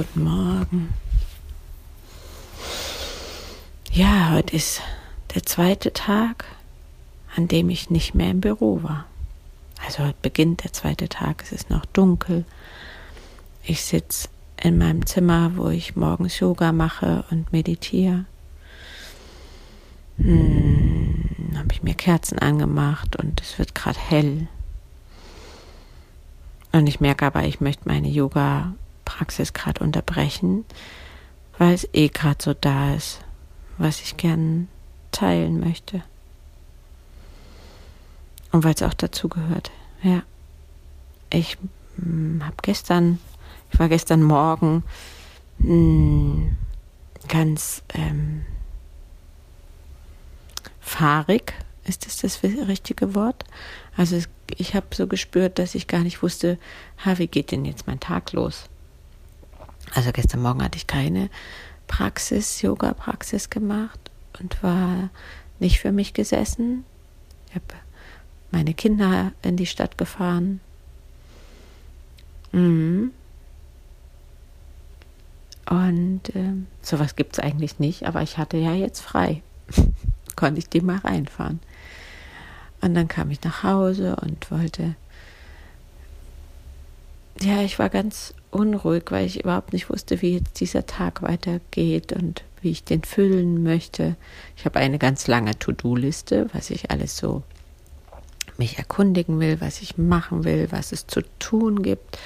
guten Morgen. Ja, heute ist der zweite Tag, an dem ich nicht mehr im Büro war. Also heute beginnt der zweite Tag, es ist noch dunkel. Ich sitze in meinem Zimmer, wo ich morgens Yoga mache und meditiere. Hm, habe ich mir Kerzen angemacht und es wird gerade hell. Und ich merke aber, ich möchte meine Yoga-Praxis gerade unterbrechen, weil es eh gerade so da ist, was ich gern teilen möchte. Und weil es auch dazu gehört. Ja. Ich hm, habe gestern, ich war gestern Morgen mh, hm, ganz ähm, fahrig, ist das das richtige Wort? Also es, ich habe so gespürt, dass ich gar nicht wusste, ha, wie geht denn jetzt mein Tag los? Also gestern Morgen hatte ich keine Praxis, Yoga-Praxis gemacht und war nicht für mich gesessen. Ich habe meine Kinder in die Stadt gefahren. Mhm. Und äh, sowas gibt es eigentlich nicht, aber ich hatte ja jetzt frei. Konnte ich die mal reinfahren. Und dann kam ich nach Hause und wollte. Ja, ich war ganz unruhig, weil ich überhaupt nicht wusste, wie jetzt dieser Tag weitergeht und wie ich den füllen möchte. Ich habe eine ganz lange To-Do-Liste, was ich alles so mich erkundigen will, was ich machen will, was es zu tun gibt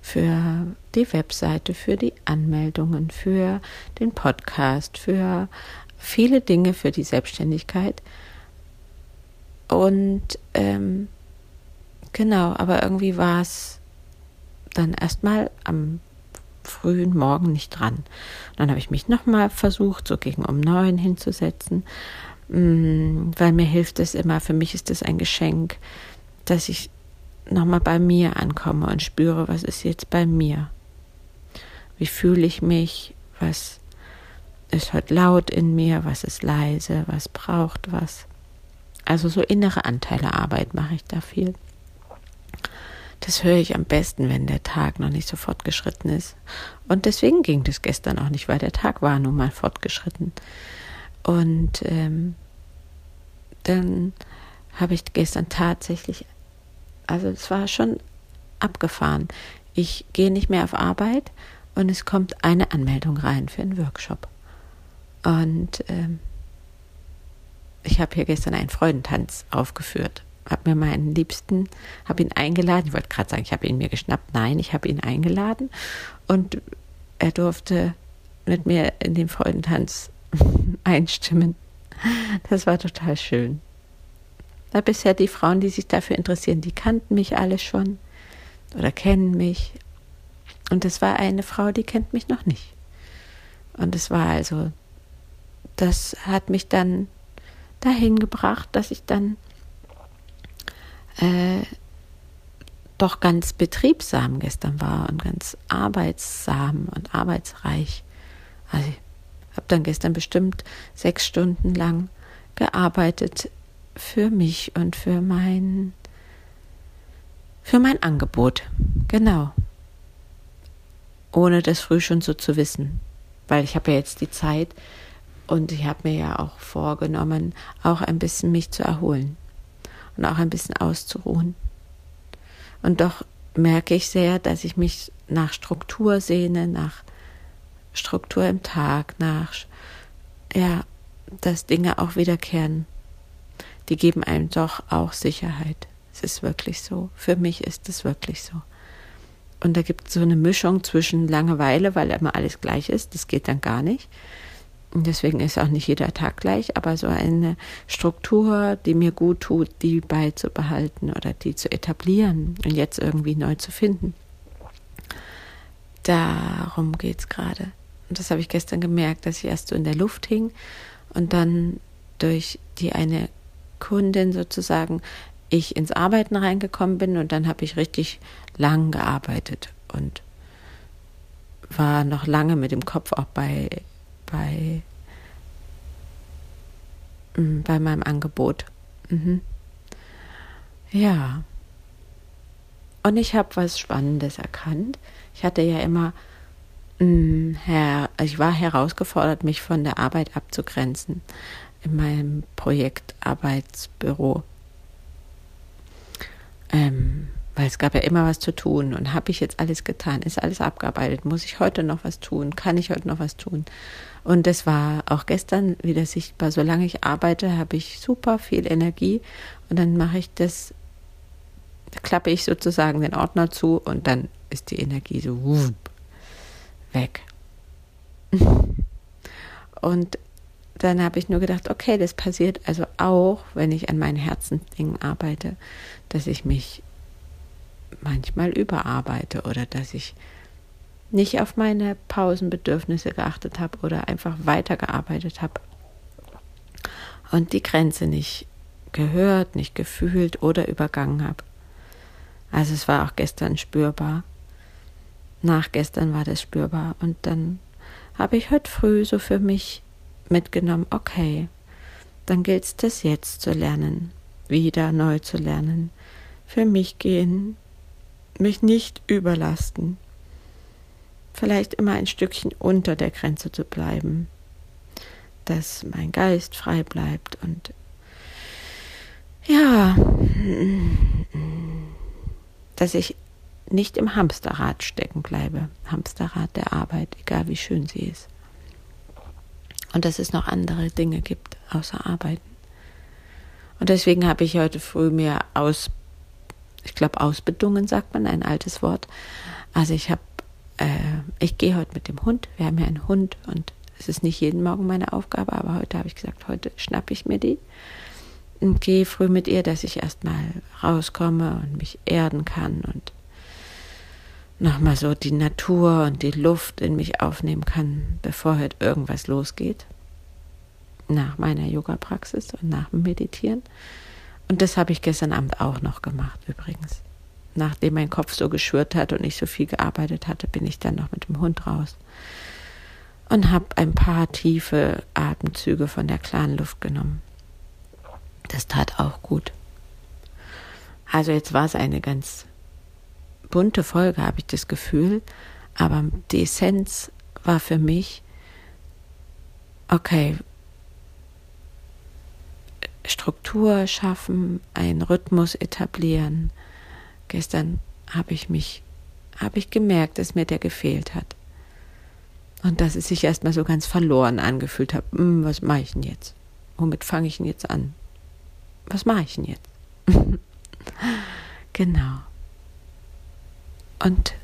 für die Webseite, für die Anmeldungen, für den Podcast, für viele Dinge für die Selbstständigkeit. Und ähm, genau, aber irgendwie war es dann erstmal am frühen Morgen nicht dran. dann habe ich mich nochmal versucht, so gegen um neun hinzusetzen, mm, weil mir hilft es immer, für mich ist es ein Geschenk, dass ich nochmal bei mir ankomme und spüre, was ist jetzt bei mir. Wie fühle ich mich? Was ist heute laut in mir? Was ist leise? Was braucht was? Also so innere Anteilearbeit mache ich da viel. Das höre ich am besten, wenn der Tag noch nicht so fortgeschritten ist. Und deswegen ging das gestern auch nicht, weil der Tag war nun mal fortgeschritten. Und ähm, dann habe ich gestern tatsächlich, also es war schon abgefahren. Ich gehe nicht mehr auf Arbeit und es kommt eine Anmeldung rein für einen Workshop. Und ähm, ich habe hier gestern einen Freudentanz aufgeführt. Habe mir meinen Liebsten, habe ihn eingeladen. Ich wollte gerade sagen, ich habe ihn mir geschnappt. Nein, ich habe ihn eingeladen. Und er durfte mit mir in den Freudentanz einstimmen. Das war total schön. Da bisher die Frauen, die sich dafür interessieren, die kannten mich alle schon oder kennen mich. Und es war eine Frau, die kennt mich noch nicht. Und es war also, das hat mich dann dahin gebracht, dass ich dann äh, doch ganz betriebsam gestern war und ganz arbeitssam und arbeitsreich. Also ich habe dann gestern bestimmt sechs Stunden lang gearbeitet für mich und für mein für mein Angebot. Genau. Ohne das früh schon so zu wissen. Weil ich habe ja jetzt die Zeit, und ich habe mir ja auch vorgenommen, auch ein bisschen mich zu erholen und auch ein bisschen auszuruhen. Und doch merke ich sehr, dass ich mich nach Struktur sehne, nach Struktur im Tag, nach, ja, dass Dinge auch wiederkehren. Die geben einem doch auch Sicherheit. Es ist wirklich so. Für mich ist es wirklich so. Und da gibt es so eine Mischung zwischen Langeweile, weil immer alles gleich ist, das geht dann gar nicht, Deswegen ist auch nicht jeder Tag gleich, aber so eine Struktur, die mir gut tut, die beizubehalten oder die zu etablieren und jetzt irgendwie neu zu finden. Darum geht es gerade. Und das habe ich gestern gemerkt, dass ich erst so in der Luft hing und dann durch die eine Kundin sozusagen ich ins Arbeiten reingekommen bin und dann habe ich richtig lang gearbeitet und war noch lange mit dem Kopf auch bei bei, mm, bei meinem Angebot. Mhm. Ja. Und ich habe was Spannendes erkannt. Ich hatte ja immer mm, her, ich war herausgefordert, mich von der Arbeit abzugrenzen in meinem Projekt Arbeitsbüro. Ähm, weil es gab ja immer was zu tun und habe ich jetzt alles getan, ist alles abgearbeitet, muss ich heute noch was tun, kann ich heute noch was tun? Und das war auch gestern wieder sichtbar. Solange ich arbeite, habe ich super viel Energie und dann mache ich das, klappe ich sozusagen den Ordner zu und dann ist die Energie so weg. Und dann habe ich nur gedacht, okay, das passiert also auch, wenn ich an meinen Herzensdingen arbeite, dass ich mich manchmal überarbeite oder dass ich nicht auf meine Pausenbedürfnisse geachtet habe oder einfach weitergearbeitet habe und die Grenze nicht gehört, nicht gefühlt oder übergangen habe. Also es war auch gestern spürbar. Nach gestern war das spürbar und dann habe ich heute früh so für mich mitgenommen, okay, dann gilt es das jetzt zu lernen, wieder neu zu lernen, für mich gehen, mich nicht überlasten, vielleicht immer ein Stückchen unter der Grenze zu bleiben, dass mein Geist frei bleibt und ja, dass ich nicht im Hamsterrad stecken bleibe, Hamsterrad der Arbeit, egal wie schön sie ist. Und dass es noch andere Dinge gibt außer Arbeiten. Und deswegen habe ich heute früh mir aus, ich glaube, ausbedungen sagt man, ein altes Wort. Also ich habe äh, ich gehe heute mit dem Hund. Wir haben ja einen Hund und es ist nicht jeden Morgen meine Aufgabe, aber heute habe ich gesagt, heute schnappe ich mir die und gehe früh mit ihr, dass ich erstmal rauskomme und mich erden kann und nochmal so die Natur und die Luft in mich aufnehmen kann, bevor heute irgendwas losgeht. Nach meiner Yoga-Praxis und nach dem Meditieren. Und das habe ich gestern Abend auch noch gemacht, übrigens nachdem mein Kopf so geschwört hat und ich so viel gearbeitet hatte, bin ich dann noch mit dem Hund raus und habe ein paar tiefe Atemzüge von der klaren Luft genommen. Das tat auch gut. Also jetzt war es eine ganz bunte Folge, habe ich das Gefühl, aber die Essenz war für mich, okay, Struktur schaffen, einen Rhythmus etablieren, Gestern habe ich mich, habe ich gemerkt, dass mir der gefehlt hat. Und dass es sich erstmal so ganz verloren angefühlt hat. Hm, was mache ich denn jetzt? Womit fange ich denn jetzt an? Was mache ich denn jetzt? genau. Und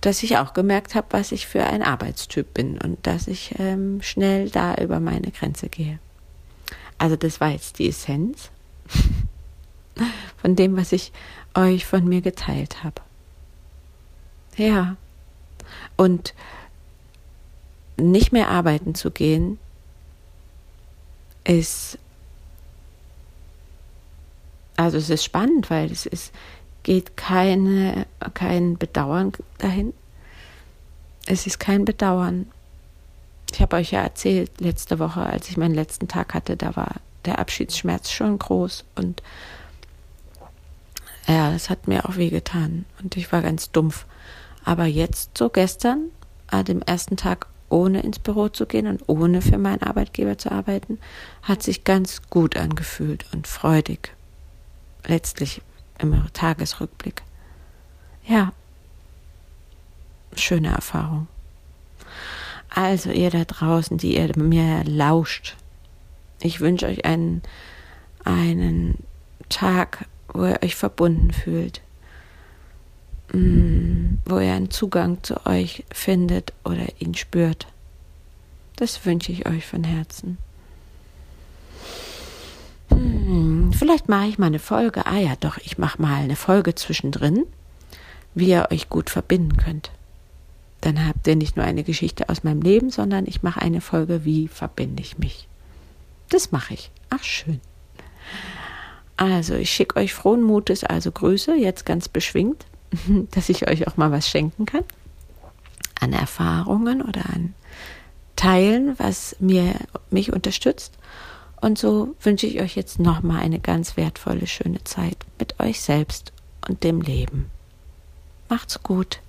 dass ich auch gemerkt habe, was ich für ein Arbeitstyp bin und dass ich ähm, schnell da über meine Grenze gehe. Also das war jetzt die Essenz von dem, was ich euch von mir geteilt habe. Ja. Und nicht mehr arbeiten zu gehen, ist, also es ist spannend, weil es ist, geht keine, kein Bedauern dahin. Es ist kein Bedauern. Ich habe euch ja erzählt, letzte Woche, als ich meinen letzten Tag hatte, da war der Abschiedsschmerz schon groß und ja, das hat mir auch wehgetan und ich war ganz dumpf. Aber jetzt, so gestern, an dem ersten Tag ohne ins Büro zu gehen und ohne für meinen Arbeitgeber zu arbeiten, hat sich ganz gut angefühlt und freudig. Letztlich im Tagesrückblick. Ja, schöne Erfahrung. Also ihr da draußen, die ihr mir lauscht, ich wünsche euch einen, einen Tag wo ihr euch verbunden fühlt, mm, wo ihr einen Zugang zu euch findet oder ihn spürt. Das wünsche ich euch von Herzen. Hm, vielleicht mache ich mal eine Folge. Ah ja, doch, ich mache mal eine Folge zwischendrin, wie ihr euch gut verbinden könnt. Dann habt ihr nicht nur eine Geschichte aus meinem Leben, sondern ich mache eine Folge, wie verbinde ich mich. Das mache ich. Ach, schön. Also, ich schicke euch frohen Mutes, also Grüße, jetzt ganz beschwingt, dass ich euch auch mal was schenken kann. An Erfahrungen oder an Teilen, was mir, mich unterstützt. Und so wünsche ich euch jetzt nochmal eine ganz wertvolle, schöne Zeit mit euch selbst und dem Leben. Macht's gut.